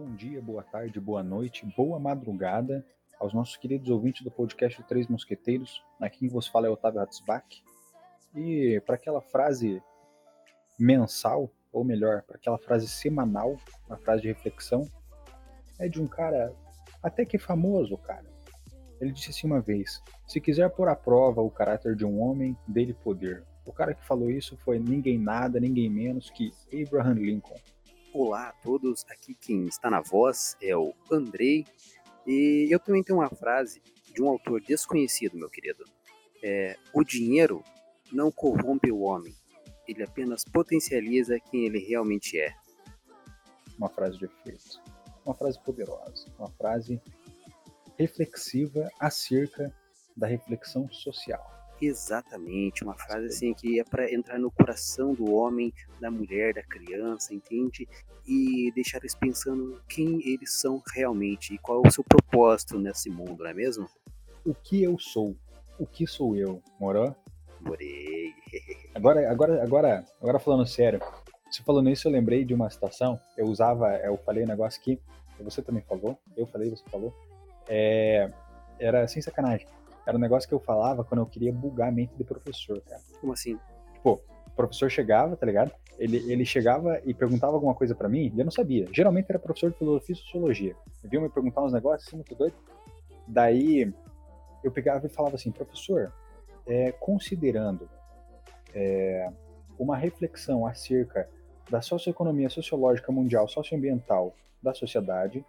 bom dia, boa tarde, boa noite, boa madrugada aos nossos queridos ouvintes do podcast Três Mosqueteiros. Aqui quem vos fala é Otávio Hatzbach. E para aquela frase mensal, ou melhor, para aquela frase semanal, uma frase de reflexão, é de um cara até que famoso, cara. Ele disse assim uma vez: Se quiser pôr à prova o caráter de um homem, dele poder. O cara que falou isso foi ninguém nada, ninguém menos que Abraham Lincoln. Olá a todos, aqui quem está na voz é o Andrei e eu também tenho uma frase de um autor desconhecido, meu querido. É, o dinheiro não corrompe o homem, ele apenas potencializa quem ele realmente é. Uma frase de efeito, uma frase poderosa, uma frase reflexiva acerca da reflexão social. Exatamente, uma frase assim que é para entrar no coração do homem, da mulher, da criança, entende? E deixar eles pensando quem eles são realmente e qual é o seu propósito nesse mundo, não é mesmo? O que eu sou? O que sou eu? Morou? Morei. Agora, agora, agora, agora falando sério, você falando isso, eu lembrei de uma situação. Eu usava, eu falei um negócio que você também falou, eu falei, você falou. É, era sem sacanagem era um negócio que eu falava quando eu queria bugar a mente de professor, cara. Como assim? Tipo, o professor chegava, tá ligado? Ele, ele chegava e perguntava alguma coisa para mim e eu não sabia. Geralmente era professor de filosofia e sociologia. Vinha me perguntar uns negócios assim, muito doido. Daí eu pegava e falava assim, professor, é, considerando é, uma reflexão acerca da socioeconomia sociológica mundial, socioambiental da sociedade,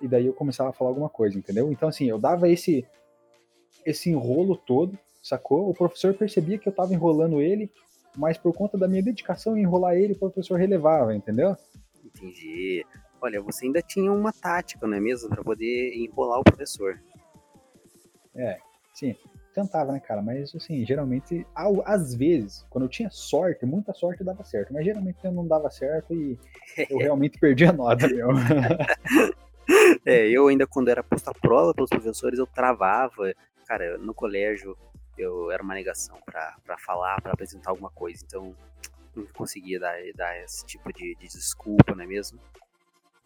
e daí eu começava a falar alguma coisa, entendeu? Então, assim, eu dava esse, esse enrolo todo, sacou? O professor percebia que eu tava enrolando ele, mas por conta da minha dedicação em enrolar ele, o professor relevava, entendeu? Entendi. Olha, você ainda tinha uma tática, não é mesmo? para poder enrolar o professor. É, sim. Tentava, né, cara? Mas, assim, geralmente, às vezes, quando eu tinha sorte, muita sorte dava certo. Mas geralmente não dava certo e eu realmente perdi a nota, meu. É, eu ainda quando era posto à prova pelos professores, eu travava. Cara, no colégio eu era uma negação para falar, para apresentar alguma coisa. Então, não conseguia dar, dar esse tipo de, de desculpa, não é mesmo?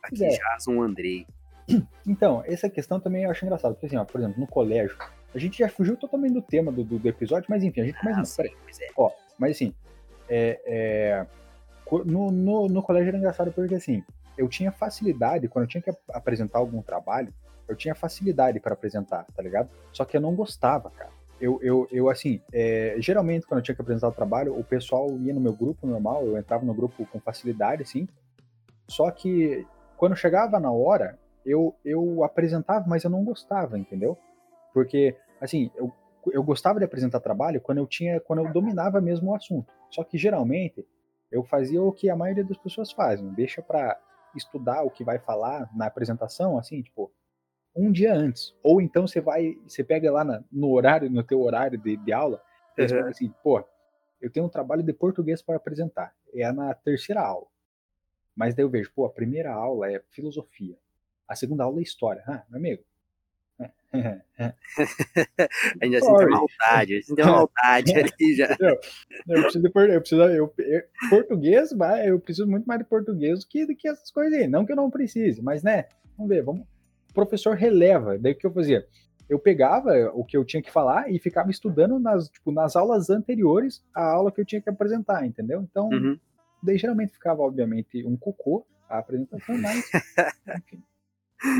Aqui é. já um Andrei. Então, essa questão também eu acho engraçado. Porque assim, ó, por exemplo, no colégio, a gente já fugiu totalmente do tema do, do, do episódio, mas enfim, a gente começa. Ah, sim, é. Ó, mas assim, é, é, no, no, no colégio era engraçado porque assim, eu tinha facilidade, quando eu tinha que apresentar algum trabalho, eu tinha facilidade para apresentar, tá ligado? Só que eu não gostava, cara. Eu, eu, eu assim, é, geralmente quando eu tinha que apresentar o trabalho, o pessoal ia no meu grupo normal, eu entrava no grupo com facilidade, assim. Só que quando chegava na hora, eu, eu apresentava, mas eu não gostava, entendeu? Porque, assim, eu, eu gostava de apresentar trabalho quando eu tinha, quando eu dominava mesmo o assunto. Só que geralmente eu fazia o que a maioria das pessoas fazem, deixa para estudar o que vai falar na apresentação, assim, tipo, um dia antes. Ou então você vai, você pega lá na, no horário, no teu horário de, de aula, e você fala assim, pô, eu tenho um trabalho de português para apresentar. É na terceira aula. Mas daí eu vejo, pô, a primeira aula é filosofia. A segunda aula é história. Ah, meu amigo, Ainda assim tem maldade, assim tem maldade ali já. Eu, eu preciso de eu preciso, eu, eu, português, eu preciso muito mais de português do que, do que essas coisas aí. Não que eu não precise, mas né, vamos ver, vamos. O professor releva. Daí o que eu fazia? Eu pegava o que eu tinha que falar e ficava estudando nas, tipo, nas aulas anteriores à aula que eu tinha que apresentar, entendeu? Então, uhum. daí geralmente ficava, obviamente, um cocô a apresentação, mas enfim,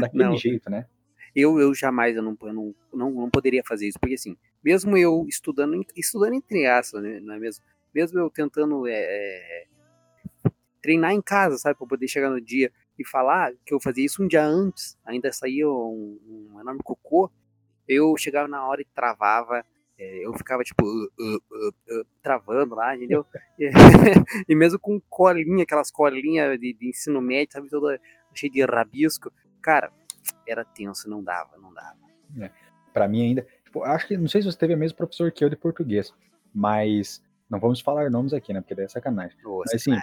daquele não. jeito, né? Eu, eu jamais eu não, eu não, não, não poderia fazer isso, porque assim, mesmo eu estudando, estudando entre aspas, né, não é mesmo? Mesmo eu tentando é, é, treinar em casa, sabe, para poder chegar no dia e falar que eu fazia isso um dia antes, ainda saía um, um enorme cocô, eu chegava na hora e travava, é, eu ficava tipo uh, uh, uh, travando lá, entendeu? e mesmo com colinha, aquelas colinhas de, de ensino médio, sabe, toda cheia de rabisco, cara, era tenso, não dava, não dava. É, para mim ainda, tipo, acho que não sei se você teve o mesmo professor que eu de português, mas não vamos falar nomes aqui, né? Porque daí é sacanagem. Mas assim,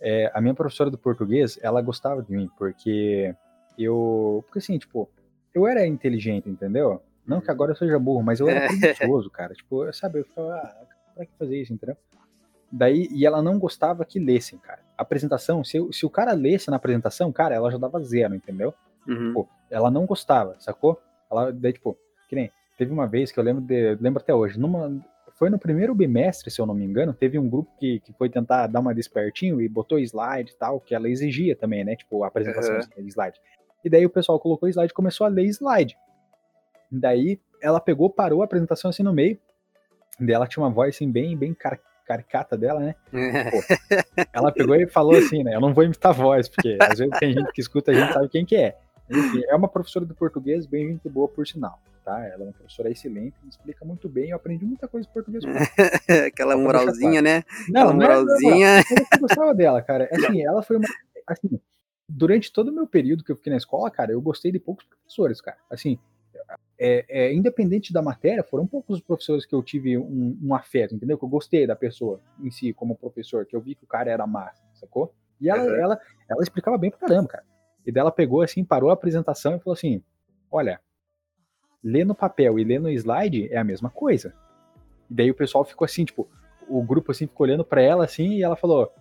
é, a minha professora do português, ela gostava de mim porque eu, porque assim, tipo, eu era inteligente, entendeu? Não que agora eu seja burro, mas eu era preguiçoso, cara. Tipo, eu sabe, eu ficava, ah, pra que fazer isso, entendeu? Daí, e ela não gostava que lessem, cara. a apresentação, se, se o cara lesse na apresentação, cara, ela já dava zero, entendeu? Uhum. Ela não gostava, sacou? Ela, daí, tipo, que nem, teve uma vez que eu lembro, de, lembro até hoje, numa, foi no primeiro bimestre, se eu não me engano, teve um grupo que, que foi tentar dar uma despertinho e botou slide e tal, que ela exigia também, né? Tipo, a apresentação uhum. de slide. E daí o pessoal colocou slide e começou a ler slide. Daí ela pegou, parou a apresentação assim no meio. Daí ela tinha uma voz assim bem, bem car caricata dela, né? Pô, ela pegou e falou assim, né? Eu não vou imitar a voz, porque às vezes tem gente que escuta a gente sabe quem que é. Enfim, é uma professora de português bem gente boa, por sinal. Tá? Ela é uma professora excelente, explica muito bem, eu aprendi muita coisa em português. Aquela moralzinha, né? Não, Aquela moralzinha. Não, não, eu gostava dela, cara. Assim, ela foi uma. Assim, durante todo o meu período que eu fiquei na escola, cara, eu gostei de poucos professores, cara. Assim, é, é, independente da matéria, foram poucos os professores que eu tive um, um, afeto, entendeu? Que eu gostei da pessoa em si, como professor, que eu vi que o cara era massa, sacou? E ela, uhum. ela, ela explicava bem pra caramba, cara. E dela pegou assim, parou a apresentação e falou assim: Olha, ler no papel e ler no slide é a mesma coisa. E daí o pessoal ficou assim, tipo, o grupo assim ficou olhando para ela assim e ela falou: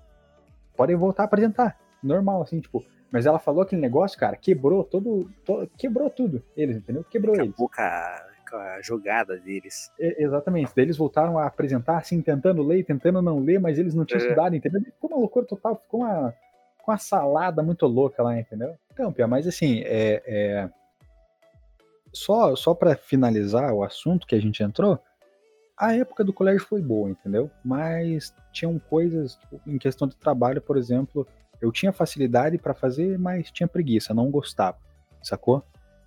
Podem voltar a apresentar. Normal, assim, tipo, mas ela falou aquele negócio, cara, quebrou todo. todo quebrou tudo. Eles, entendeu? Quebrou Acabou eles. Com a, com a jogada deles. É, exatamente. Daí eles voltaram a apresentar, assim, tentando ler, tentando não ler, mas eles não tinham é. estudado, entendeu? Ficou uma loucura total, ficou uma, uma salada muito louca lá, entendeu? Então, Pia, mas assim, é, é... só, só para finalizar o assunto que a gente entrou, a época do colégio foi boa, entendeu? Mas tinham coisas, tipo, em questão de trabalho, por exemplo, eu tinha facilidade para fazer, mas tinha preguiça, não gostava, sacou?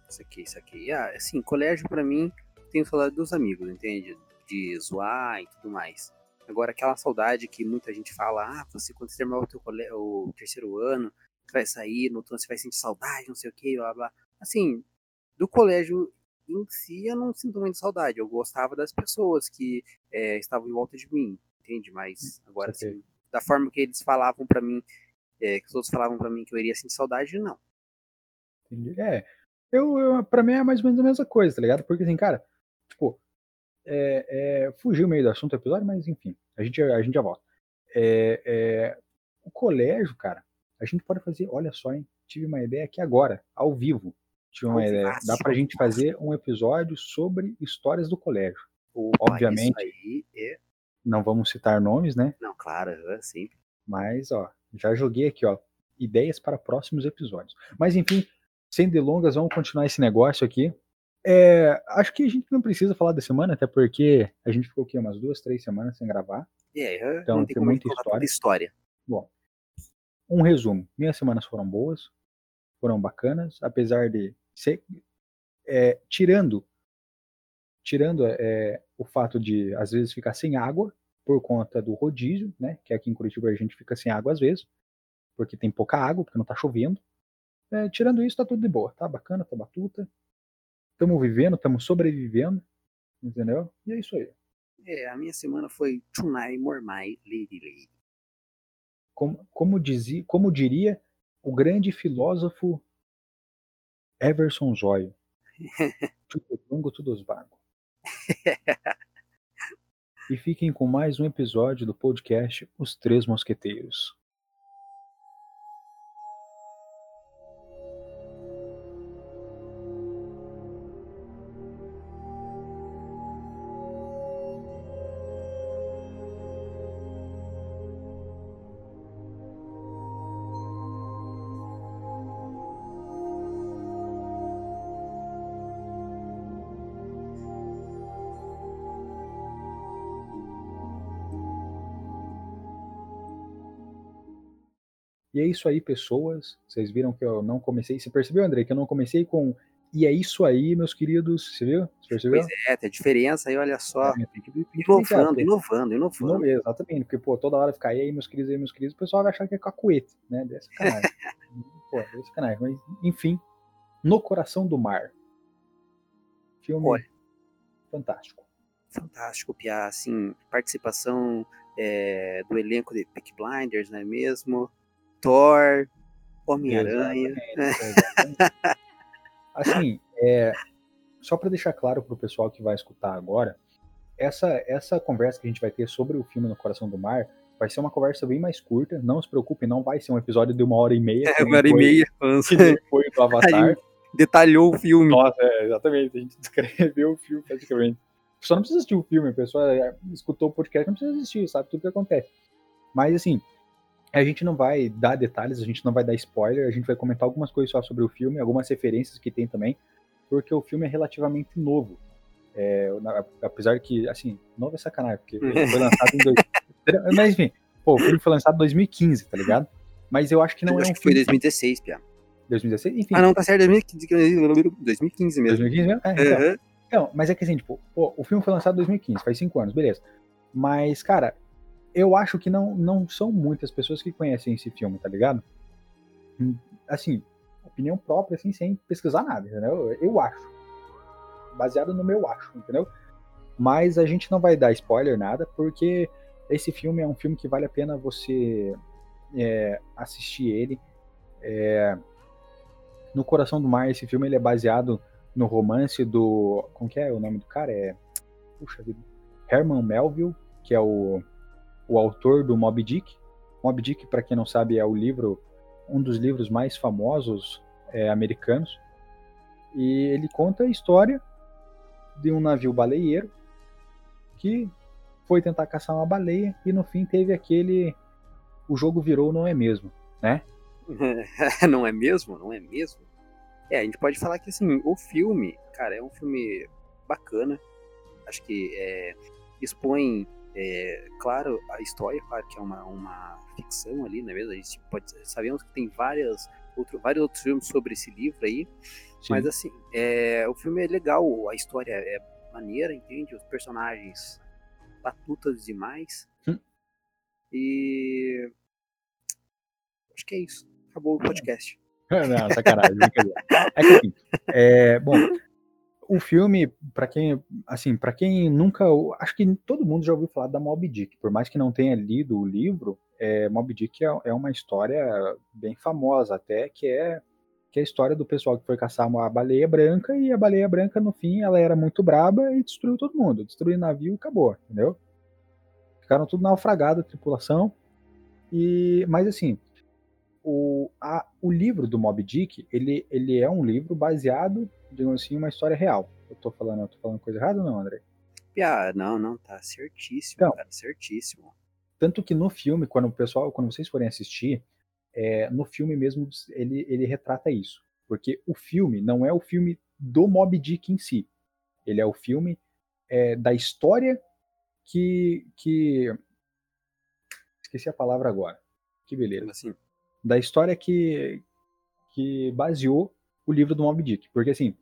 Isso aqui, isso aqui. Ah, assim, colégio para mim, tenho saudade dos amigos, entende? De zoar e tudo mais. Agora, aquela saudade que muita gente fala, ah, você quando você terminar o, teu o terceiro ano, você vai sair, no você vai sentir saudade, não sei o que, blá blá. Assim, do colégio em si, eu não sinto muito saudade. Eu gostava das pessoas que é, estavam em volta de mim, entende? Mas agora, assim, da forma que eles falavam para mim é, que os outros falavam para mim que eu iria sentir saudade, não. Entendi. É, eu, eu, pra mim é mais ou menos a mesma coisa, tá ligado? Porque assim, cara, tipo, é, é, fugiu meio do assunto do episódio, mas enfim, a gente, a gente já volta. É, é, o colégio, cara, a gente pode fazer, olha só, hein, tive uma ideia aqui agora, ao vivo. Tive uma ideia. Dá pra gente fazer um episódio sobre histórias do colégio. Opa, Obviamente. É... Não vamos citar nomes, né? Não, claro, sim. Mas, ó, já joguei aqui, ó, ideias para próximos episódios. Mas enfim, sem delongas, vamos continuar esse negócio aqui. É, acho que a gente não precisa falar da semana, até porque a gente ficou aqui umas duas, três semanas sem gravar. É, então tem, tem muita história. história. Bom, um resumo. Minhas semanas foram boas, foram bacanas, apesar de ser, é, tirando tirando é, o fato de às vezes ficar sem água, por conta do rodízio, né? Que aqui em Curitiba a gente fica sem água às vezes, porque tem pouca água, porque não tá chovendo. É, tirando isso, tá tudo de boa, tá bacana, tá batuta. Estamos vivendo, estamos sobrevivendo, entendeu? E é isso aí. É, a minha semana foi More My Lady Lady. Como, como, dizia, como diria o grande filósofo Everson Zóio. tudo longo, tudo vago. e fiquem com mais um episódio do podcast Os Três Mosqueteiros. E é isso aí, pessoas. Vocês viram que eu não comecei. Você percebeu, André, que eu não comecei com. E é isso aí, meus queridos. Você viu? Você percebeu? Pois é, tem a diferença aí, olha só. É, tem que, tem que inovando, inovando, inovando. exatamente, porque, pô, toda hora ficar aí, meus queridos, aí, meus queridos, o pessoal vai achar que é cacuete, né? Dessa sacanagem. pô, é sacanagem. Mas, enfim, No Coração do Mar. Filme olha. fantástico. Fantástico, Pia. Assim, participação é, do elenco de Peak Blinders, não é mesmo? Thor, Homem-Aranha. assim, é, só para deixar claro para o pessoal que vai escutar agora, essa, essa conversa que a gente vai ter sobre o filme No Coração do Mar Vai ser uma conversa bem mais curta. Não se preocupe, não vai ser um episódio de uma hora e meia. É, uma hora foi, e meia. Foi do Avatar. detalhou o filme. Nossa, é, exatamente. A gente descreveu o filme praticamente. A pessoa não precisa assistir o filme, a pessoa é, escutou o podcast, não precisa assistir, sabe tudo o que acontece. Mas assim, a gente não vai dar detalhes, a gente não vai dar spoiler, a gente vai comentar algumas coisas só sobre o filme, algumas referências que tem também, porque o filme é relativamente novo. É, apesar que, assim, novo é sacanagem, porque foi lançado em. Dois... Mas enfim, pô, o filme foi lançado em 2015, tá ligado? Mas eu acho que não eu é um que filme. Foi 2016, Pia. 2016? Enfim. Ah, não, tá certo, 2015, 2015 mesmo. 2015 mesmo? É, então. Uhum. então, mas é que assim, tipo, pô, o filme foi lançado em 2015, faz 5 anos, beleza. Mas, cara, eu acho que não, não são muitas pessoas que conhecem esse filme, tá ligado? Hum, assim, opinião própria, assim, sem pesquisar nada, entendeu? Eu acho. Baseado no meu acho, entendeu? Mas a gente não vai dar spoiler, nada, porque esse filme é um filme que vale a pena você é, assistir ele. É, no Coração do Mar, esse filme ele é baseado no romance do. Como que é o nome do cara? É. Puxa vida. Herman Melville, que é o o autor do Moby Dick. Moby Dick, para quem não sabe, é o livro, um dos livros mais famosos é, americanos. E ele conta a história de um navio baleeiro que foi tentar caçar uma baleia e no fim teve aquele o jogo virou não é mesmo, né? não é mesmo? Não é mesmo? É, a gente pode falar que assim, o filme, cara, é um filme bacana. Acho que é, expõe é, claro, a história, claro que é uma, uma ficção ali, não é mesmo? A gente pode, sabemos que tem várias, outro, vários outros filmes sobre esse livro aí, Sim. mas assim, é, o filme é legal, a história é maneira, entende? Os personagens batutas demais. Hum. E acho que é isso. Acabou o podcast. Não, sacanagem, É que assim, é, bom, o filme, para quem, assim, para quem nunca, acho que todo mundo já ouviu falar da Moby Dick, por mais que não tenha lido o livro, é, Moby Dick é, é uma história bem famosa até, que é que é a história do pessoal que foi caçar uma baleia branca e a baleia branca no fim ela era muito braba e destruiu todo mundo, destruiu o navio acabou, entendeu? Ficaram tudo naufragado, a tripulação. E mas assim, o, a, o livro do Moby Dick, ele, ele é um livro baseado digamos assim, uma história real. Eu tô falando, eu tô falando coisa errada ou não, André? Ah, não, não, tá certíssimo, então, cara, certíssimo. Tanto que no filme, quando o pessoal, quando vocês forem assistir, é, no filme mesmo ele, ele retrata isso. Porque o filme não é o filme do Mob Dick em si. Ele é o filme é, da história que, que. Esqueci a palavra agora. Que beleza. Assim? Da história que, que baseou o livro do Moby Dick. Porque assim,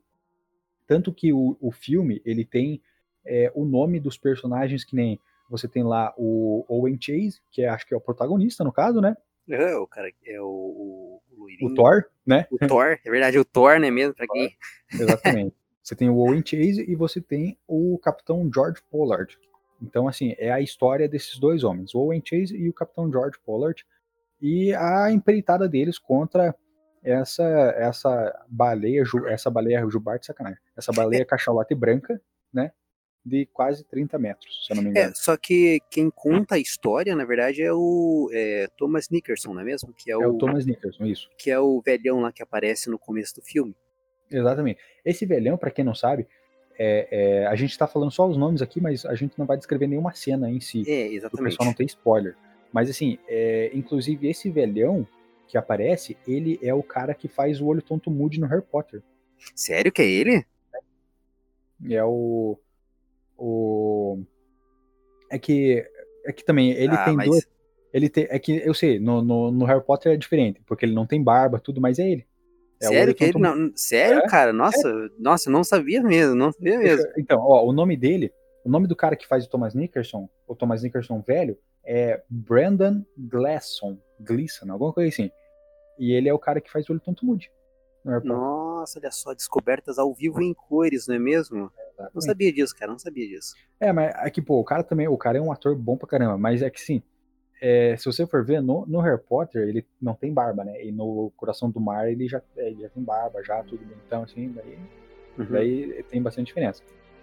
tanto que o, o filme, ele tem é, o nome dos personagens que nem você tem lá o Owen Chase, que é, acho que é o protagonista no caso, né? É, o cara é o, o, o, Thor, né? O Thor, é verdade, o Thor, né mesmo? Pra quem... Exatamente. você tem o Owen Chase e você tem o Capitão George Pollard. Então, assim, é a história desses dois homens, o Owen Chase e o Capitão George Pollard, e a empreitada deles contra essa essa baleia, essa baleia jubarte, sacanagem, essa baleia cachalote branca, né, de quase 30 metros, se eu não me é, engano. É, só que quem conta a história, na verdade, é o é, Thomas Nickerson, não é mesmo? Que é, o, é o Thomas Nickerson, isso. Que é o velhão lá que aparece no começo do filme. Exatamente. Esse velhão, para quem não sabe, é, é, a gente está falando só os nomes aqui, mas a gente não vai descrever nenhuma cena em si. É, exatamente. O pessoal não tem spoiler. Mas assim, é, inclusive esse velhão, que aparece, ele é o cara que faz o olho tonto Moody no Harry Potter. Sério que é ele? É o. O. É que. É que também ele ah, tem mas... duas. Ele tem, é que eu sei, no, no, no, Harry Potter é diferente, porque ele não tem barba, tudo, mas é ele. É sério que ele não. Sério, é? cara? Nossa, é. nossa, eu não sabia mesmo, não sabia mesmo. Então, ó, o nome dele, o nome do cara que faz o Thomas Nickerson, o Thomas Nickerson velho, é Brandon Gleason, Gleason, alguma coisa assim. E ele é o cara que faz o olho tonto mude. Nossa, olha só, descobertas ao vivo em cores, não é mesmo? Exatamente. Não sabia disso, cara, não sabia disso. É, mas aqui, é pô, o cara também, o cara é um ator bom pra caramba, mas é que sim, é, se você for ver, no, no, Harry Potter, ele não tem barba, né? E no Coração do Mar, ele já, é, ele já tem barba, já, tudo então assim, daí, uhum. daí tem bastante diferença.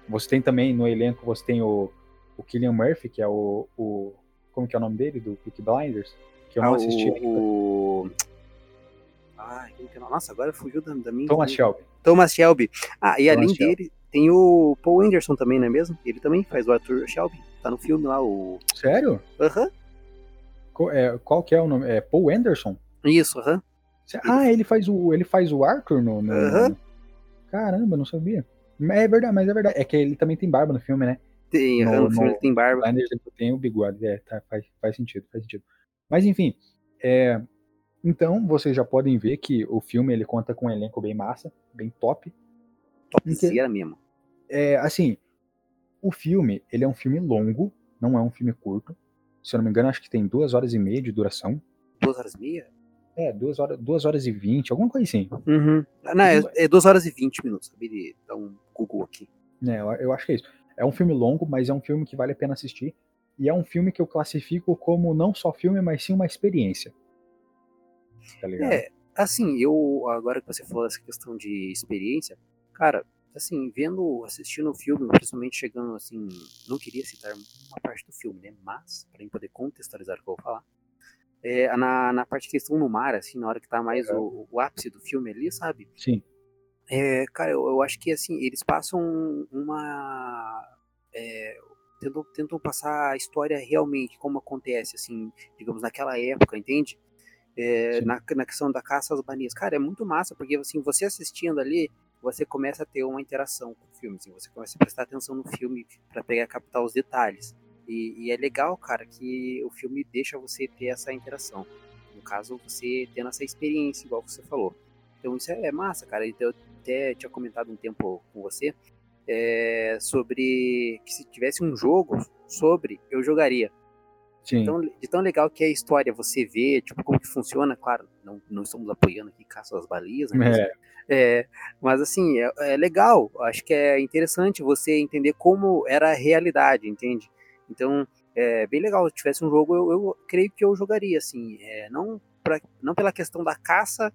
Você tem também, no elenco, você tem o, o Killian Murphy, que é o, o como que é o nome dele, do Peaky Blinders, que eu não Ah, assisti. ainda. o, é? Nossa, agora fugiu da, da minha. Thomas Shelby. Thomas Shelby. Ah, e Thomas além Shelby. dele, tem o Paul Anderson também, não é mesmo? Ele também faz o Arthur Shelby. Tá no filme lá, o. Sério? Aham. Qual, é, qual que é o nome? É Paul Anderson? Isso, aham. Ah, ele faz o, ele faz o Arthur no. no- Aham. Caramba, não sabia. É verdade, mas é verdade. É que ele também tem barba no filme, né? Tem, No- no, filme ele tem barba. Ele tem o bigode. É, tá, faz, faz sentido, faz sentido. Mas enfim, é, então vocês já podem ver que o filme ele conta com um elenco bem massa, bem top. Topzera mesmo. É, assim, o filme, ele é um filme longo, não é um filme curto. Se eu não me engano, acho que tem duas horas e meia de duração. Duas horas e meia? É, duas horas, duas horas e vinte, alguma coisa assim. Uhum. Não, é, é duas horas e vinte minutos. Acabei de dar um Google aqui. É, eu, eu acho que é isso. É um filme longo, mas é um filme que vale a pena assistir. E é um filme que eu classifico como não só filme, mas sim uma experiência. Tá ligado? É, assim, eu, agora que você falou dessa questão de experiência, cara, assim, vendo, assistindo o filme, principalmente chegando assim, não queria citar uma parte do filme, né, mas, pra mim poder contextualizar o que eu vou falar, é, na, na parte que eles estão no mar, assim, na hora que tá mais o, o ápice do filme ali, sabe, Sim. é, cara, eu, eu acho que, assim, eles passam uma... é, tentam, tentam passar a história realmente, como acontece, assim, digamos, naquela época, entende? É, na, na questão da caça às balinhas. Cara, é muito massa, porque assim, você assistindo ali, você começa a ter uma interação com o filme, assim, você começa a prestar atenção no filme para pegar captar os detalhes. E, e é legal, cara, que o filme deixa você ter essa interação. No caso, você tendo essa experiência, igual você falou. Então isso é massa, cara. Então, Eu até tinha comentado um tempo com você é, sobre que se tivesse um jogo sobre, eu jogaria. Sim. Então, de tão legal que é a história, você vê, tipo, como que funciona, claro, não, não estamos apoiando aqui caça às balias, né? mas, É. é, mas assim, é, é legal, acho que é interessante você entender como era a realidade, entende? Então, é bem legal, se tivesse um jogo, eu, eu creio que eu jogaria, assim, é, não, pra, não pela questão da caça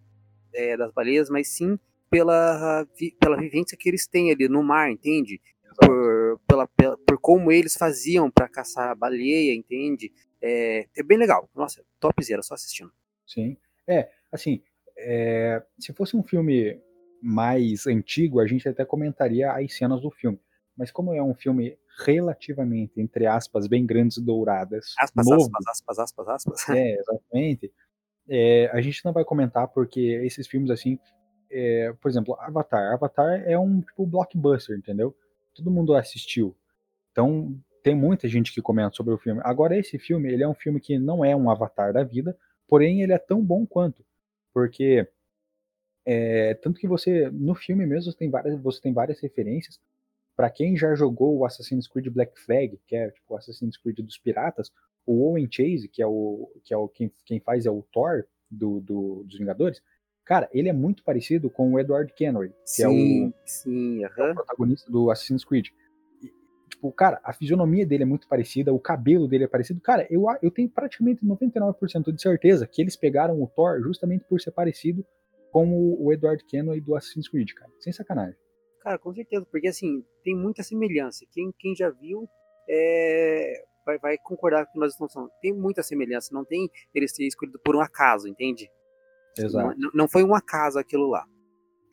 é, das baleias, mas sim pela, pela vivência que eles têm ali no mar, entende? por, pela, pela- por como eles faziam para caçar baleia, entende? É, é bem legal. Nossa, topzera, só assistindo. Sim. É, assim, é, se fosse um filme mais antigo, a gente até comentaria as cenas do filme. Mas como é um filme relativamente, entre aspas, bem grandes e douradas, Aspas, novo, aspas, aspas, aspas, aspas. é, exatamente, é, a gente não vai comentar porque esses filmes, assim, é, por exemplo, Avatar. Avatar é um tipo blockbuster, entendeu? Todo mundo assistiu. Então, tem muita gente que comenta sobre o filme. Agora, esse filme, ele é um filme que não é um Avatar da vida, porém ele é tão bom quanto. Porque é, tanto que você no filme mesmo tem várias, você tem várias referências. Para quem já jogou o Assassin's Creed Black Flag, que é tipo o Assassin's Creed dos piratas, o Owen Chase, que é o que é o quem, quem faz é o Thor do, do- dos Vingadores, cara, ele é muito parecido com o Edward Kenway, que é o Sim, sim, é o protagonista do Assassin's Creed. E, tipo, cara, a fisionomia dele é muito parecida, o cabelo dele é parecido. Cara, eu, eu tenho praticamente 99% de certeza que eles pegaram o Thor justamente por ser parecido com o, o Edward Kenway do Assassin's Creed, cara. Sem sacanagem. Cara, com certeza, porque assim, tem muita semelhança. Quem, quem já viu é, vai, vai concordar com o que nós estamos falando. Tem muita semelhança, não tem ele ser escolhido por um acaso, entende? Exato. Não, não foi um acaso aquilo lá.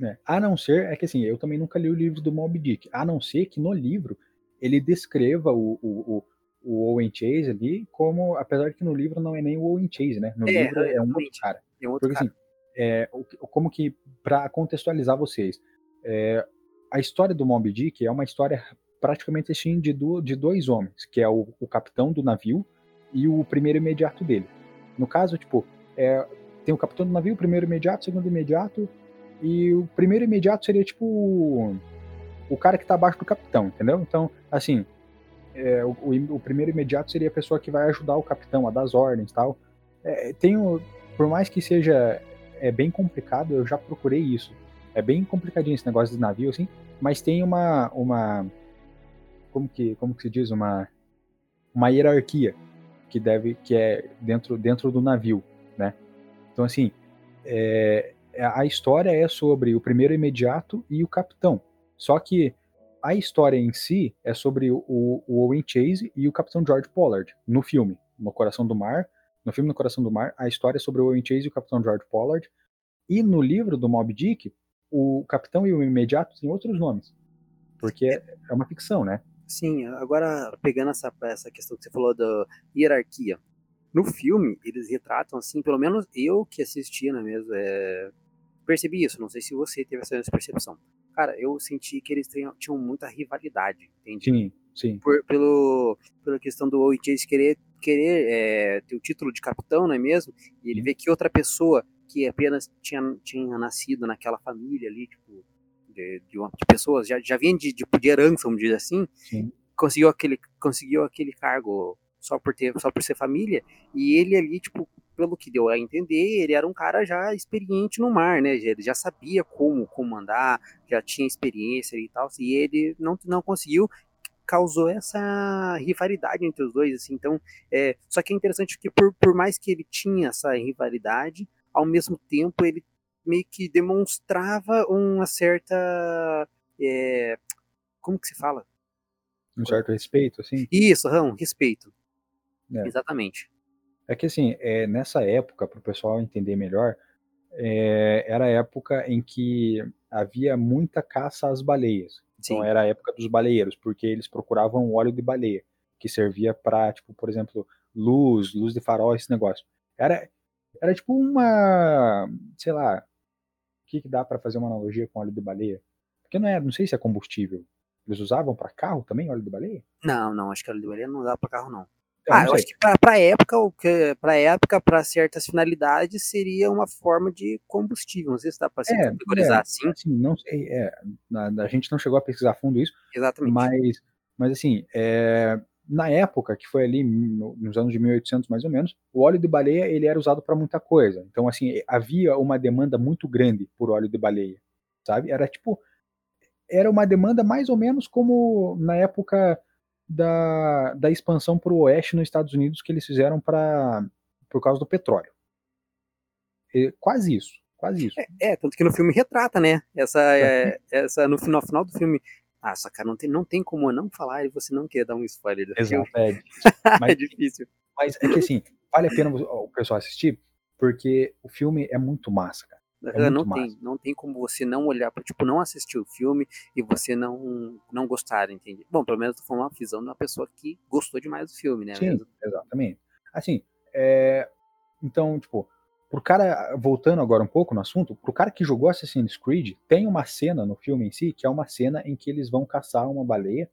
É, a não ser, é que assim, eu também nunca li o livro do Moby Dick, a não ser que no livro ele descreva o, o, o, o Owen Chase ali como, apesar de que no livro não é nem o Owen Chase, né? No É, livro é um outro cara. É um outro Porque cara. assim, é, como que, para contextualizar vocês, é, a história do Moby Dick é uma história praticamente assim de, do- de dois homens, que é o, o capitão do navio e o primeiro imediato dele. No caso, tipo, é, tem o capitão do navio, o primeiro imediato, o segundo imediato, e o primeiro imediato seria tipo o, cara que tá abaixo do capitão, entendeu? Então, assim, é, o, o- primeiro imediato seria a pessoa que vai ajudar o capitão a dar as ordens tal. É, tem o- por mais que seja é bem complicado, eu já procurei isso. É bem complicadinho esse negócio de navio, assim, mas tem uma. uma como, que, como que se diz? Uma, uma hierarquia que deve que é dentro, dentro do navio? Então, assim, é, a história é sobre o primeiro imediato e o capitão. Só que a história em si é sobre o, o Owen Chase e o capitão George Pollard no filme, no Coração do Mar, no filme No Coração do Mar, a história sobre o Owen Chase e o Capitão George Pollard. E no livro do Moby Dick, o Capitão e o Imediato têm outros nomes. Porque é uma ficção, né? Sim, agora pegando essa, essa questão que você falou da hierarquia. No filme, eles retratam assim, pelo menos eu que assisti, não é mesmo? É, percebi isso, não sei se você teve essa percepção. Cara, eu senti que eles tinham, tinham muita rivalidade, entende? Sim, sim. Por, pelo, pela questão do Chase querer, querer é, ter o título de capitão, não é mesmo? E ele vê que outra pessoa que apenas tinha, tinha nascido naquela família ali, tipo, de, de, uma, de pessoas, já, já vinha de, de, de herança, vamos dizer assim, sim. conseguiu aquele, conseguiu aquele cargo só por ter, só por ser família, e ele ali, tipo, pelo que deu a entender, ele era um cara já experiente no mar, né? Ele já sabia como comandar, já tinha experiência e tal, e ele não, não conseguiu causou essa rivalidade entre os dois, assim, então, é, só que é interessante que por, por mais que ele tinha essa rivalidade, ao mesmo tempo ele meio que demonstrava uma certa, é, como que se fala? Um certo respeito, assim? Isso, um respeito. É. Exatamente. É que assim, é, nessa época, para o pessoal entender melhor, é, era a época em que havia muita caça às baleias. Então Sim. era a época dos baleeiros, porque eles procuravam óleo de baleia, que servia para, tipo, por exemplo, luz, luz de farol, esse negócio. Era, era tipo uma, sei lá, o que, que dá para fazer uma analogia com óleo de baleia? Porque não é, não sei se é combustível. Eles usavam para carro também óleo de baleia? Não, não, acho que óleo de baleia não usava para carro não. Eu ah, eu acho que para época, para época, para certas finalidades, seria uma forma de combustível. Não sei se dá para se é, categorizar é, assim. assim. Não sei, é, a, a, gente não chegou a pesquisar a fundo isso. Exatamente. Mas, mas assim, é, na época, que foi ali no, nos anos de 1800 mais ou menos, o óleo de baleia ele era usado para muita coisa. Então, assim, havia uma demanda muito grande por óleo de baleia, sabe? Era tipo, era uma demanda mais ou menos como na época da, da expansão para o oeste nos Estados Unidos que eles fizeram para por causa do petróleo. E, quase isso, quase isso. É, é, tanto que no filme retrata, né? Essa, é, essa no final, final do filme. Ah, só cara, não tem, não tem como não falar e você não quer dar um spoiler do Exato, filme. É, mas, é difícil. Mas é que assim, vale a pena o pessoal assistir, porque o filme é muito massa, cara. É não tem, não tem como você não olhar para tipo não assistir o filme e você não não gostar, entende? Bom, pelo menos foi uma visão de uma pessoa que gostou demais do filme, né? Sim, mesmo? exatamente. Assim, é... então, tipo, pro cara voltando agora um pouco no assunto, pro cara que jogou Assassin's Creed, tem uma cena no filme em si que é uma cena em que eles vão caçar uma baleia.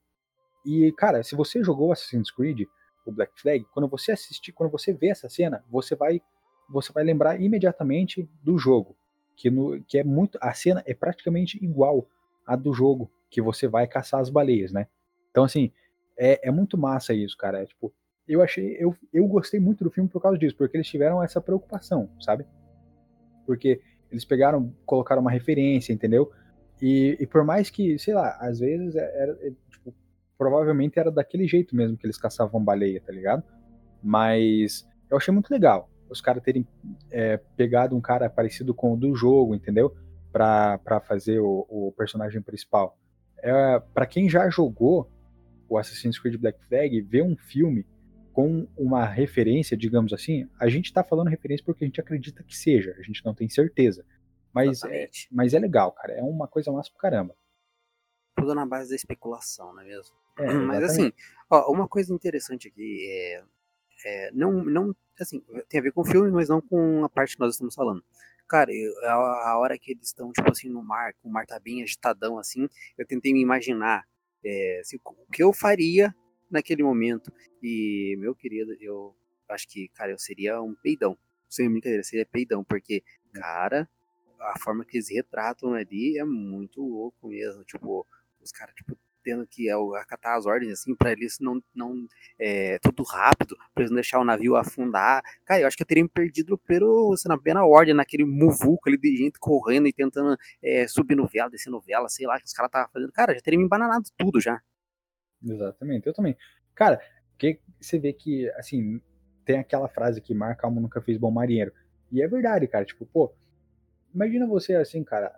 E cara, se você jogou Assassin's Creed, o Black Flag, quando você assistir, quando você vê essa cena, você vai você vai lembrar imediatamente do jogo que, no, que é muito. A cena é praticamente igual à do jogo, que você vai caçar as baleias, né? Então, assim, é, é muito massa isso, cara. É, tipo, eu achei. Eu, eu gostei muito do filme por causa disso, porque eles tiveram essa preocupação, sabe? Porque eles pegaram, colocaram uma referência, entendeu? E, e por mais que, sei lá, às vezes é, era, é, tipo, provavelmente era daquele jeito mesmo que eles caçavam baleia, tá ligado? Mas eu achei muito legal os caras terem é, pegado um cara parecido com o do jogo, entendeu? Pra, pra fazer o, o personagem principal. É, para quem já jogou o Assassin's Creed Black Flag, ver um filme com uma referência, digamos assim, a gente tá falando referência porque a gente acredita que seja, a gente não tem certeza. Mas é, mas é legal, cara. É uma coisa massa pro caramba. Tudo na base da especulação, não é mesmo? É, mas assim, ó, uma coisa interessante aqui é, é, não, não assim, tem a ver com o filme, mas não com a parte que nós estamos falando. Cara, eu, a, a, hora que eles estão, tipo assim, no mar, o mar tá bem agitadão, assim, eu tentei me imaginar é, assim, o que eu faria naquele momento. E, meu querido, eu acho que, cara, eu seria um peidão. Sem brincadeira, seria peidão, porque, cara, a forma que eles retratam ali é muito louco mesmo. Tipo, os caras, tipo, tendo que acatar as ordens, assim, para eles não, não é, tudo rápido, pra eles não deixar o navio afundar. Cara, eu acho que eu teria me perdido pelo, assim, na pena ordem, naquele muvuco ali de gente correndo e tentando é, subir no vela, descer no vela, sei lá, que os caras estavam fazendo. Cara, já teria me embananado tudo já. Exatamente, eu também. Cara, que você vê que, assim, tem aquela frase que Mar Calmo nunca fez bom marinheiro. E é verdade, cara, tipo, pô, imagina você assim, cara,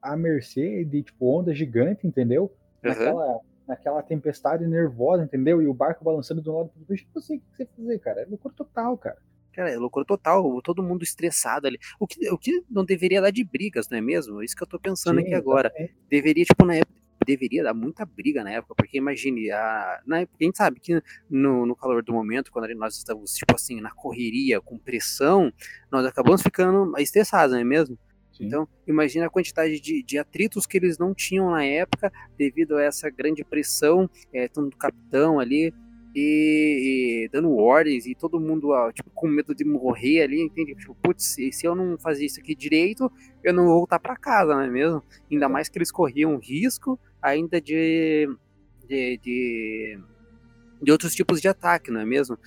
à mercê de, tipo, onda gigante, entendeu? Naquela, naquela tempestade nervosa, entendeu? E o barco balançando de um lado pro outro. Não sei o que você fazer, cara. É loucura total, cara. Cara, é loucura total, todo mundo estressado ali. O que, o que não deveria dar de brigas, não é mesmo? É isso que eu tô pensando Sim, aqui agora. Deveria, tipo, na época, deveria dar muita briga na época, porque imagine, a, na época, a gente sabe que no, no calor do momento, quando nós estamos, tipo assim, na correria, com pressão, nós acabamos ficando estressados, não é mesmo? Então, imagina a quantidade de, de, atritos que eles não tinham na época, devido a essa grande pressão, é, tanto do capitão ali, e, e, dando ordens e todo mundo tipo, com medo de morrer ali, entende? Tipo, putz, se, eu não fazer isso aqui direito, eu não vou voltar para casa, não é mesmo? Ainda mais que eles corriam risco ainda de, de, de, de outros tipos de ataque, não é mesmo?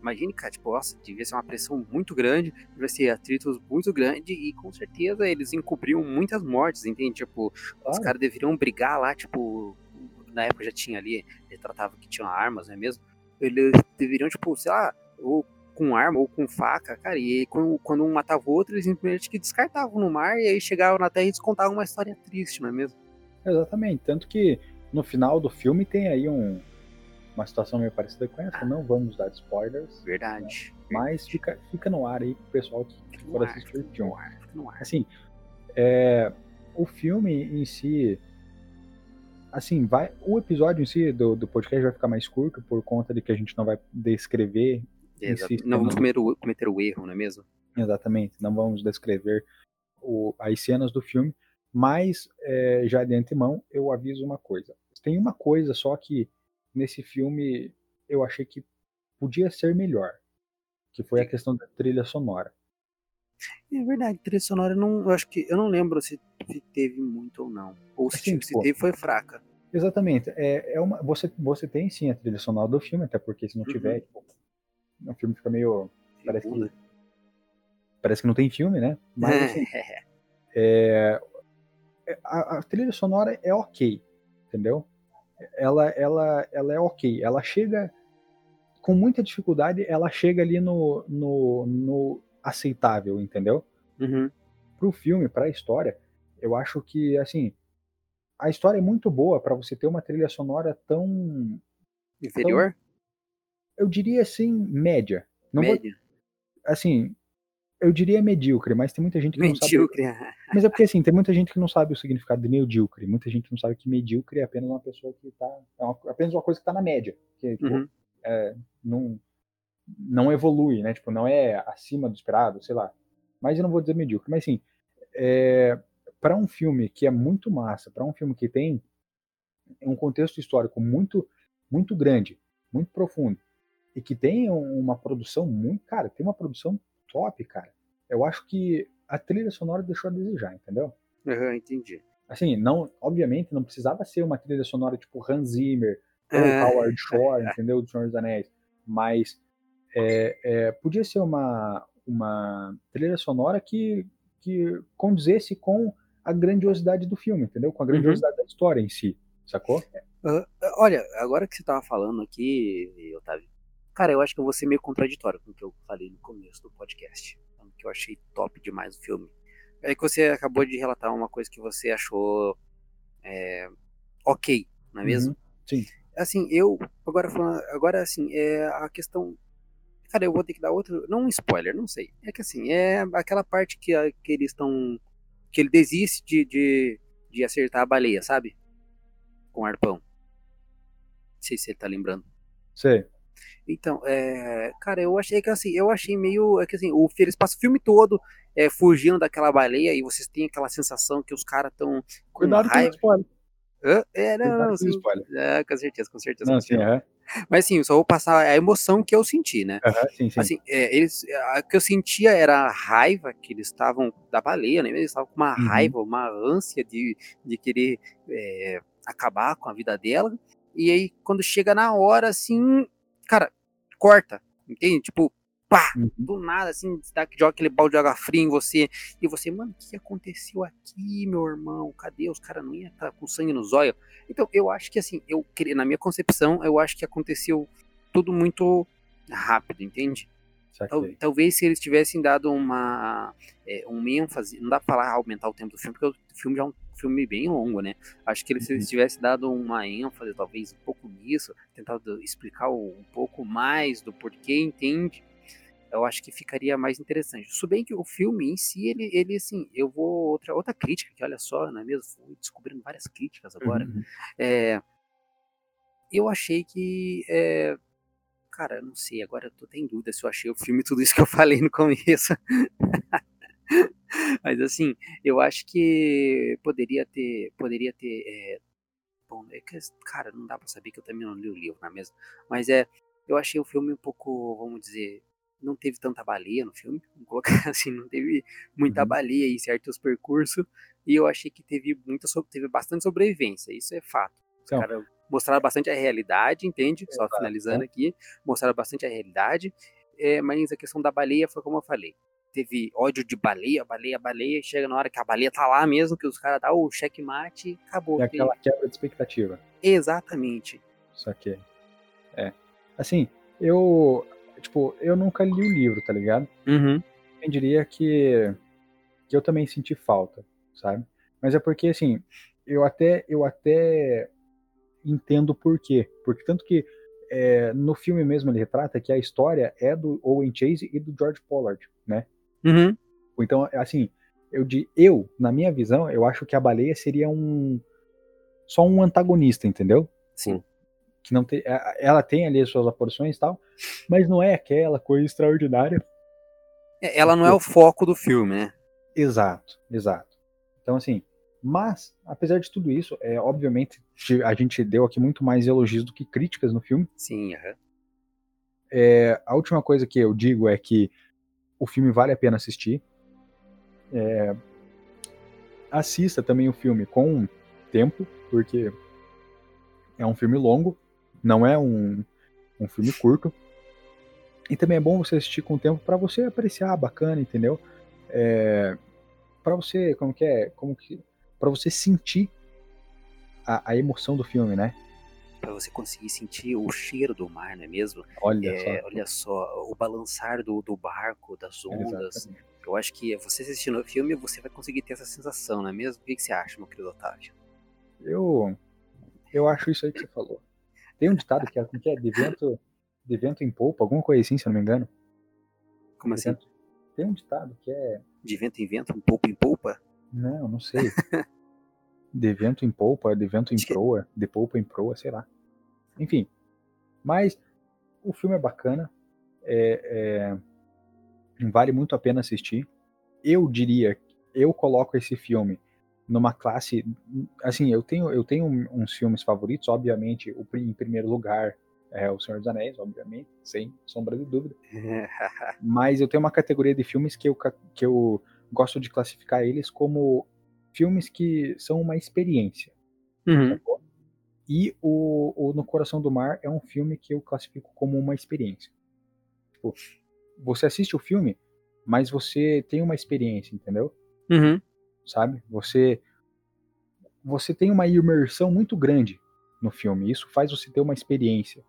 Imagine, cara, tipo, nossa, devia ser uma pressão muito grande, devia ser atritos muito grande e com certeza eles encobriam muitas mortes, entende? Tipo, os caras deveriam brigar lá, tipo, na época já tinha ali, tratava que tinham armas, não é mesmo? Eles deveriam, tipo, sei lá, ou com arma ou com faca, cara, e quando, quando um matava o outro, eles simplesmente que descartavam no mar e aí chegavam na terra e descontavam uma história triste, não é mesmo? Exatamente, tanto que no final do filme tem aí um, uma situação meio parecida com essa, não vamos dar spoilers. Verdade. Né? Mas fica, fica no ar aí pro pessoal que for assistir o filme. Assim, é, o filme em si, assim, vai. O episódio em si do, do podcast vai ficar mais curto por conta de que a gente não vai descrever. Si, não vamos cometer o, cometer o erro, não é mesmo? Exatamente, não vamos descrever o, as cenas do filme, mas é, já de antemão eu aviso uma coisa. Tem uma coisa só que nesse filme eu achei que podia ser melhor, que foi a questão da trilha sonora. É verdade, trilha sonora não, eu acho que eu não lembro se teve muito ou não, ou se, assim, se teve foi fraca. Exatamente, é, é uma, você você tem sim a trilha sonora do filme, até porque se não tiver, uhum. tipo, o filme fica meio parece que, parece que não tem filme, né? Mas assim, é, a, a trilha sonora é ok, entendeu? Ela, ela, ela é ok, ela chega com muita dificuldade, ela chega ali no, no, no aceitável, entendeu? Uhum. Pro filme, pra história, eu acho que, assim, a história é muito boa para você ter uma trilha sonora tão. Inferior? Tão, eu diria assim, média. Não média. Vou, assim, eu diria medíocre, mas tem muita gente que medíocre. não sabe. Mas é porque assim, tem muita gente que não sabe o significado de medíocre. Muita gente não sabe que medíocre é apenas uma pessoa que tá. É uma, apenas uma coisa que tá na média. Que tipo, uhum. é, não, não evolui, né? Tipo, não é acima do esperado, sei lá. Mas eu não vou dizer medíocre. Mas assim, é, para um filme que é muito massa, para um filme que tem um contexto histórico muito, muito grande, muito profundo, e que tem uma produção muito. Cara, tem uma produção top, cara, eu acho que a trilha sonora deixou a desejar, entendeu? Uhum, entendi. Assim, não, obviamente não precisava ser uma trilha sonora tipo Hans Zimmer ou é. Howard Shore, entendeu? Do Senhor dos Anéis. Mas é, é, podia ser uma, uma trilha sonora que, que condizesse com a grandiosidade do filme, entendeu? Com a grandiosidade uhum. da história em si, sacou? Uh, olha, agora que você tava falando aqui, Otávio, Cara, eu acho que eu vou ser meio contraditório com o que eu falei no começo do podcast. Que eu achei top demais o filme. É que você acabou de relatar uma coisa que você achou é, ok, não é uhum, mesmo? sim. Assim, eu, agora falando, agora assim, é a questão. Cara, eu vou ter que dar outro. Não um spoiler, não sei. É que assim, é aquela parte que, que eles estão. Que ele desiste de, de, de acertar a baleia, sabe? Com arpão. Não sei se ele tá lembrando. Sei. Então, é, cara, eu achei que assim, eu achei meio, é que assim, o eles passam o filme todo é, fugindo daquela baleia e vocês têm aquela sensação que os caras estão Cuidado raiva. com o spoiler. Hã? É, não, não, assim, é, com certeza, com certeza. Não, sim, é. Mas assim, só vou passar a emoção que eu senti, né? Uhum, sim, sim. Assim, é, eles, a que eu sentia era a raiva que eles estavam da baleia, né? Eles estavam com uma uhum. raiva, uma ânsia de, de querer é, acabar com a vida dela. E aí, quando chega na hora, assim, cara, corta, entende? Tipo, pá, uhum. do nada, assim, dá, joga aquele balde de água fria em você, e você, mano, o que aconteceu aqui, meu irmão? Cadê? Os caras não iam estar tá com sangue nos olhos. Então, eu acho que, assim, eu na minha concepção, eu acho que aconteceu tudo muito rápido, entende? Tal, talvez se eles tivessem dado uma, é, um ênfase, não dá pra falar aumentar o tempo do filme, porque o filme já é um filme bem longo, né? Acho que eles, se eles uhum. tivessem dado uma ênfase, talvez, um pouco nisso, tentado explicar um pouco mais do porquê entende, eu acho que ficaria mais interessante. Se bem que o filme em si, ele, ele assim, eu vou. Outra, outra crítica, que olha só, não é mesmo? Fui descobrindo várias críticas agora. Uhum. É, eu achei que. É, cara, não sei, agora eu tô em dúvida se eu achei o filme tudo isso que eu falei no começo. Mas assim, eu acho que poderia ter. Poderia ter. É, bom, é que, cara, não dá pra saber que eu também não li o livro, na é mesma. Mas é. Eu achei o filme um pouco, vamos dizer, não teve tanta baleia no filme, vamos colocar assim, não teve muita uhum. baleia em certos percursos, e eu achei que teve muita teve bastante sobrevivência, isso é fato. Os então, caras mostraram bastante a realidade, entende? Só é, finalizando é. aqui, mostraram bastante a realidade, é, mas a questão da baleia foi como eu falei. Teve ódio de baleia, baleia, baleia, chega na hora que a baleia tá lá mesmo, que os caras dão o checkmate, acabou. É aquela quebra de expectativa. Exatamente. Só que, é. Assim, eu Tipo, eu nunca li o livro, tá ligado? Uhum. Eu diria que, que eu também senti falta, sabe? Mas é porque, assim, eu até, eu até entendo por quê. Porque tanto que é, no filme mesmo ele retrata que a história é do Owen Chase e do George Pollard, né? Uhum. Então, assim, eu, eu, na minha visão, eu acho que a baleia seria um só um antagonista, entendeu? Sim que não tem, é, ela tem ali as suas aparições e tal, mas não é aquela coisa extraordinária. É, ela não é o foco do filme, né? Exato, exato. Então assim, mas apesar de tudo isso, é obviamente a gente deu aqui muito mais elogios do que críticas no filme. Sim. Uhum. É, a última coisa que eu digo é que o filme vale a pena assistir. É, assista também o filme com tempo, porque é um filme longo. Não é um, um filme curto. E também é bom você assistir com tempo para você apreciar bacana, entendeu? É, para você, como que é, como que, para você sentir a, a, emoção do filme, né? Para você conseguir sentir o cheiro do mar, não é mesmo? Olha é, só. Olha só, o balançar do, do barco, das ondas. Eu acho que você assistindo o filme, você vai conseguir ter essa sensação, não é mesmo? O que, que você acha, meu querido Otávio? Eu, eu acho isso aí que você falou. Tem um ditado que é, que é de, vento, de vento em polpa, alguma coisa assim, se eu não me engano. Como de assim? Vento, tem um ditado que é. De vento em vento, um polpa em polpa? Não, não sei. de vento em polpa, de vento em proa, de polpa em proa, sei lá. Enfim. Mas o filme é bacana. É, é, vale muito a pena assistir. Eu diria, eu coloco esse filme numa classe assim eu tenho eu tenho uns filmes favoritos obviamente o em primeiro lugar é o Senhor dos Anéis obviamente sem sombra de dúvida mas eu tenho uma categoria de filmes que eu que eu gosto de classificar eles como filmes que são uma experiência uhum. e o, o, No Coração do Mar é um filme que eu classifico como uma experiência tipo, você assiste o filme mas você tem uma experiência entendeu uhum sabe? Você você tem uma imersão muito grande no filme. Isso faz você ter uma experiência.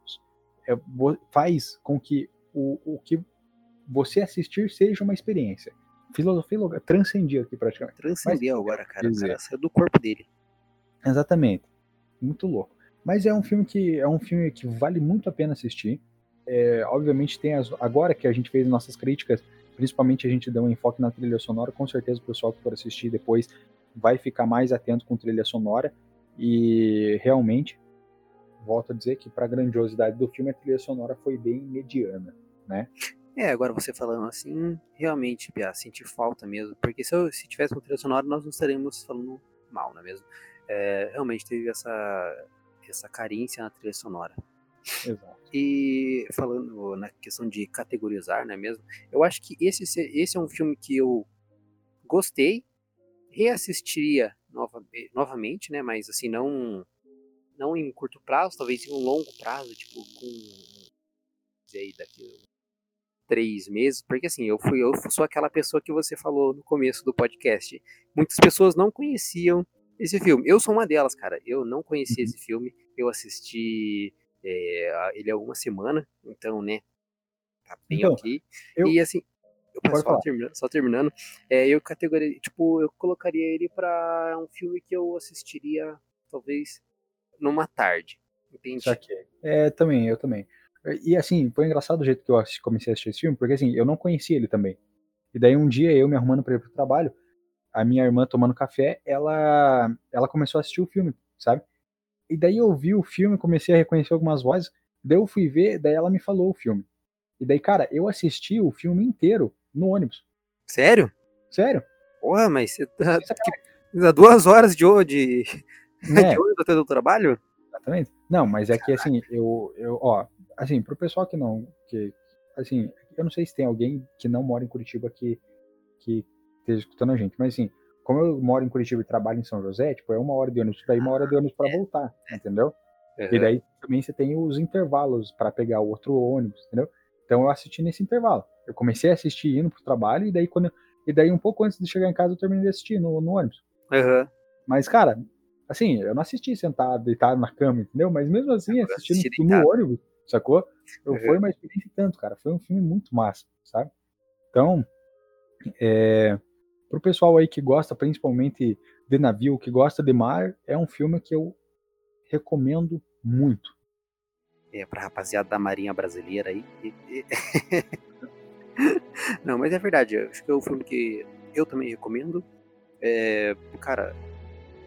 É, faz com que o, o que você assistir seja uma experiência. Filosofia transcendia aqui praticamente. Transcendia agora, cara. Dizer. O cara saiu do corpo dele. Exatamente. Muito louco. Mas é um filme que é um filme que vale muito a pena assistir. É, obviamente tem as, agora que a gente fez nossas críticas, principalmente a gente deu um enfoque na trilha sonora, com certeza o pessoal que for assistir depois vai ficar mais atento com trilha sonora e realmente volto a dizer que para a grandiosidade do filme a trilha sonora foi bem mediana, né? É, agora você falando assim, realmente, Pia, senti falta mesmo, porque se, eu, se tivesse uma trilha sonora nós não estaríamos falando mal, não é mesmo? É, realmente teve essa, essa carência na trilha sonora. Exato. E falando na questão de categorizar, não é mesmo? Eu acho que esse, esse é um filme que eu gostei, reassistiria nova, novamente, né? Mas assim, não, não em curto prazo, talvez em um longo prazo, tipo, com aí, daqui três meses, porque assim, eu fui, eu sou aquela pessoa que você falou no começo do podcast. Muitas pessoas não conheciam esse filme. Eu sou uma delas, cara. Eu não conhecia uhum. esse filme. Eu assisti é, ele é uma semana, então, né? tá bem então, ok. Eu... E assim, eu, só, terminando, só terminando, é, eu categoria, tipo, eu colocaria ele para um filme que eu assistiria, talvez, numa tarde. Entende? É, também, eu também. E assim, foi engraçado o jeito que eu comecei a assistir esse filme, porque assim, eu não conhecia ele também. E daí um dia eu me arrumando para ir pro trabalho, a minha irmã tomando café, ela ela começou a assistir o filme, sabe? E daí eu vi o filme, comecei a reconhecer algumas vozes, daí eu fui ver, daí ela me falou o filme. E daí, cara, eu assisti o filme inteiro no ônibus. Sério? Sério? Porra, mas você tá, que, duas horas de, de, é. de ônibus até do trabalho? Exatamente. Não, mas é que assim, eu, eu, ó, assim, pro pessoal que não, que, assim, eu não sei se tem alguém que não mora em Curitiba que, que esteja escutando a gente, mas assim, como eu moro em Curitiba e trabalho em São José, tipo, é uma hora de ônibus pra ir, uma hora de ônibus pra é. voltar, entendeu? Uhum. E daí também você tem os intervalos para pegar o outro ônibus, entendeu? Então eu assisti nesse intervalo. Eu comecei a assistir indo pro trabalho e daí quando e daí um pouco antes de chegar em casa eu terminei de assistir no, no ônibus. Uhum. Mas cara, assim, eu não assisti sentado, deitado na cama, entendeu? Mas mesmo assim, assistindo no ônibus, sacou? Eu, uhum. Foi uma experiência tanto, cara. Foi um filme muito massa, sabe? Então, é, pro pessoal aí que gosta principalmente de navio, que gosta de mar, é um filme que eu recomendo muito. É, pra rapaziada da Marinha Brasileira aí. Não, mas é verdade. Acho que é um filme que eu também recomendo. É, cara,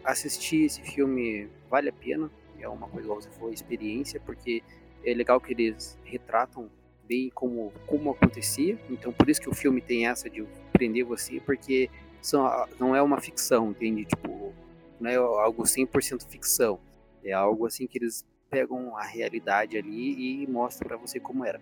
assistir esse filme vale a pena. É uma coisa, igual você falou, experiência, porque é legal que eles retratam bem como, como acontecia. Então, por isso que o filme tem essa de prender você, porque são, não é uma ficção, entende? Tipo, não é algo 100% ficção. É algo assim que eles pegam a realidade ali e mostram para você como era.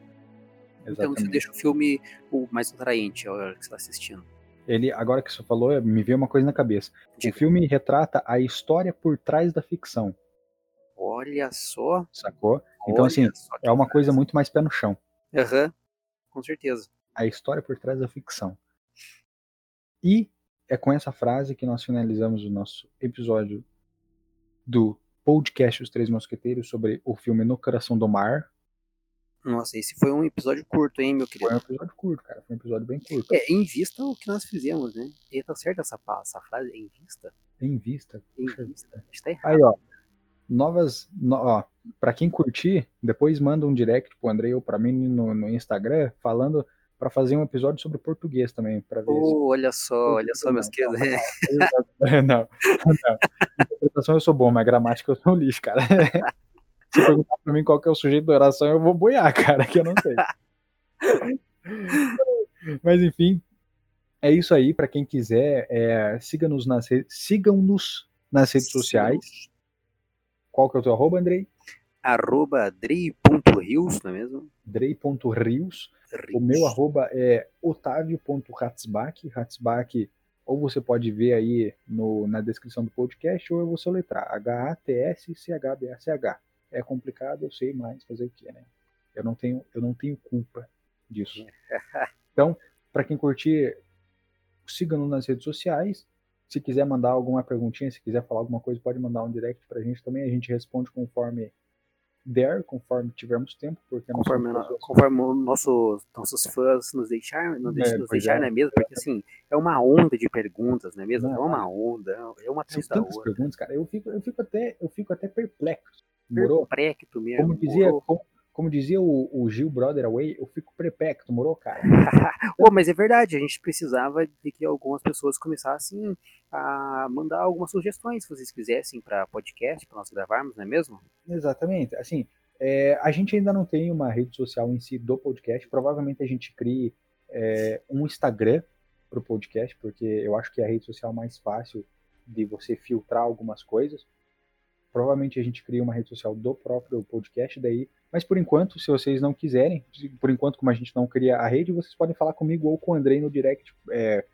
Exatamente. Então isso deixa o filme o mais atraente a hora que você está assistindo. Ele, agora que você falou, me veio uma coisa na cabeça. Diga. O filme retrata a história por trás da ficção. Olha só. Sacou? Então, assim, é uma coisa muito mais pé no chão. Aham, uhum. com certeza. A história por trás da ficção. E é com essa frase que nós finalizamos o nosso episódio do podcast Os Três Mosqueteiros sobre o filme No Coração do Mar. Nossa, esse foi um episódio curto, hein, meu querido? Foi um episódio curto, cara. Foi um episódio bem curto. É, em vista o que nós fizemos, né? E tá certo essa, essa frase? Em vista? Em vista? Em vista. Está errado. Aí, ó. Novas. No, ó, pra quem curtir, depois manda um direct pro André ou pra mim no, no Instagram falando para fazer um episódio sobre português também, para ver. Oh, olha só, olha só, meus queridos. Não, não, não. Interpretação eu sou bom, mas gramática eu sou um lixo, cara. Se perguntar para mim qual que é o sujeito da oração, eu vou boiar, cara, que eu não sei. mas enfim, é isso aí. Para quem quiser, é, siga-nos nas sigam-nos nas redes sociais. Qual que é o teu arroba, Andrei? Arroba drei.rios, não é mesmo? Drei.rios. O meu arroba é otávio.ratzbach, Ratzbach, ou você pode ver aí no, na descrição do podcast, ou eu vou soletrar, H-A-T-S-C-H-B-A-C-H. É complicado, eu sei, mas fazer o que, né? Eu não tenho, eu não tenho culpa disso. Então, para quem curtir, siga-nos nas redes sociais. Se quiser mandar alguma perguntinha, se quiser falar alguma coisa, pode mandar um direct pra gente também. A gente responde conforme der, conforme tivermos tempo, porque conforme, no, conforme nossos, nossos fãs nos deixar, nos, é, nos deixar, é. não é mesmo? Porque assim, é uma onda de perguntas, não é mesmo? Não, é uma onda, é uma atrás da outra. perguntas, cara, eu fico, eu fico até, eu fico até perplexo. Perplexo mesmo. Como dizia, como, como dizia o, o, Gil Brother Away, eu fico prepecto, morou, cara? Pô, mas é verdade, a gente precisava de que algumas pessoas começassem a mandar algumas sugestões, se vocês quisessem, para podcast, para nós gravarmos, não é mesmo? Exatamente. Assim, é, a gente ainda não tem uma rede social em si do podcast, provavelmente a gente crie é, um Instagram para o podcast, porque eu acho que é a rede social mais fácil de você filtrar algumas coisas. Provavelmente a gente cria uma rede social do próprio podcast, daí mas por enquanto, se vocês não quiserem, por enquanto, como a gente não cria a rede, vocês podem falar comigo ou com o Andrei no direct, é,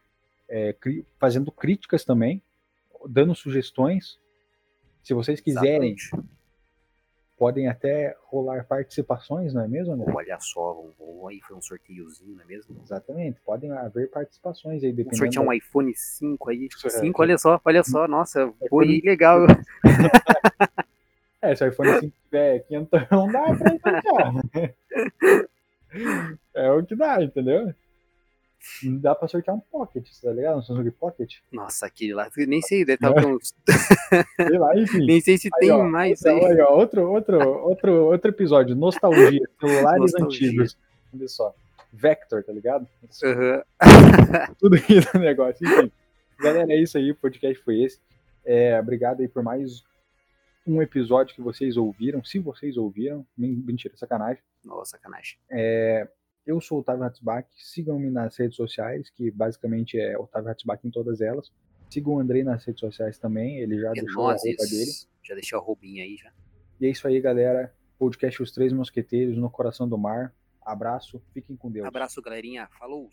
é, fazendo críticas também, dando sugestões. Se vocês quiserem, Exatamente. Podem até rolar participações, não é mesmo, André? Olha só, aí foi um sorteiozinho, não é mesmo? Exatamente, podem haver participações aí. Sortear um iPhone 5 aí. 5, olha só, olha só, nossa, foi legal. É, se o iPhone 5 tiver 500, não dá pra encaixar. É o dá, entendeu? Dá pra sortear um Pocket, tá ligado? Um Samsung Pocket. Nossa, aquele lá, nem sei, deve estar com uns... Sei lá, enfim. Nem sei se Aí, tem ó, mais Aí, aí. ó, outro, outro, outro, outro episódio, nostalgia, celulares Nostalgia. antigos. Olha só. Vector, tá ligado? Aham. Tudo aqui do negócio. Enfim. Galera, é isso aí, o podcast foi esse. É, obrigado aí por mais um episódio que vocês ouviram. Se vocês ouviram, men- mentira, sacanagem. Nossa, sacanagem. É, eu sou o Otávio Hatzbach. Sigam-me nas redes sociais, que basicamente é Otávio Hatzbach em todas elas. Sigam o Andrei nas redes sociais também, ele já É deixou a nós roupa isso. dele. Já deixei a roubinha aí já. E é isso aí, galera. Podcast Os Três Mosqueteiros no Coração do Mar. Abraço, fiquem com Deus. Abraço, galerinha. Falou!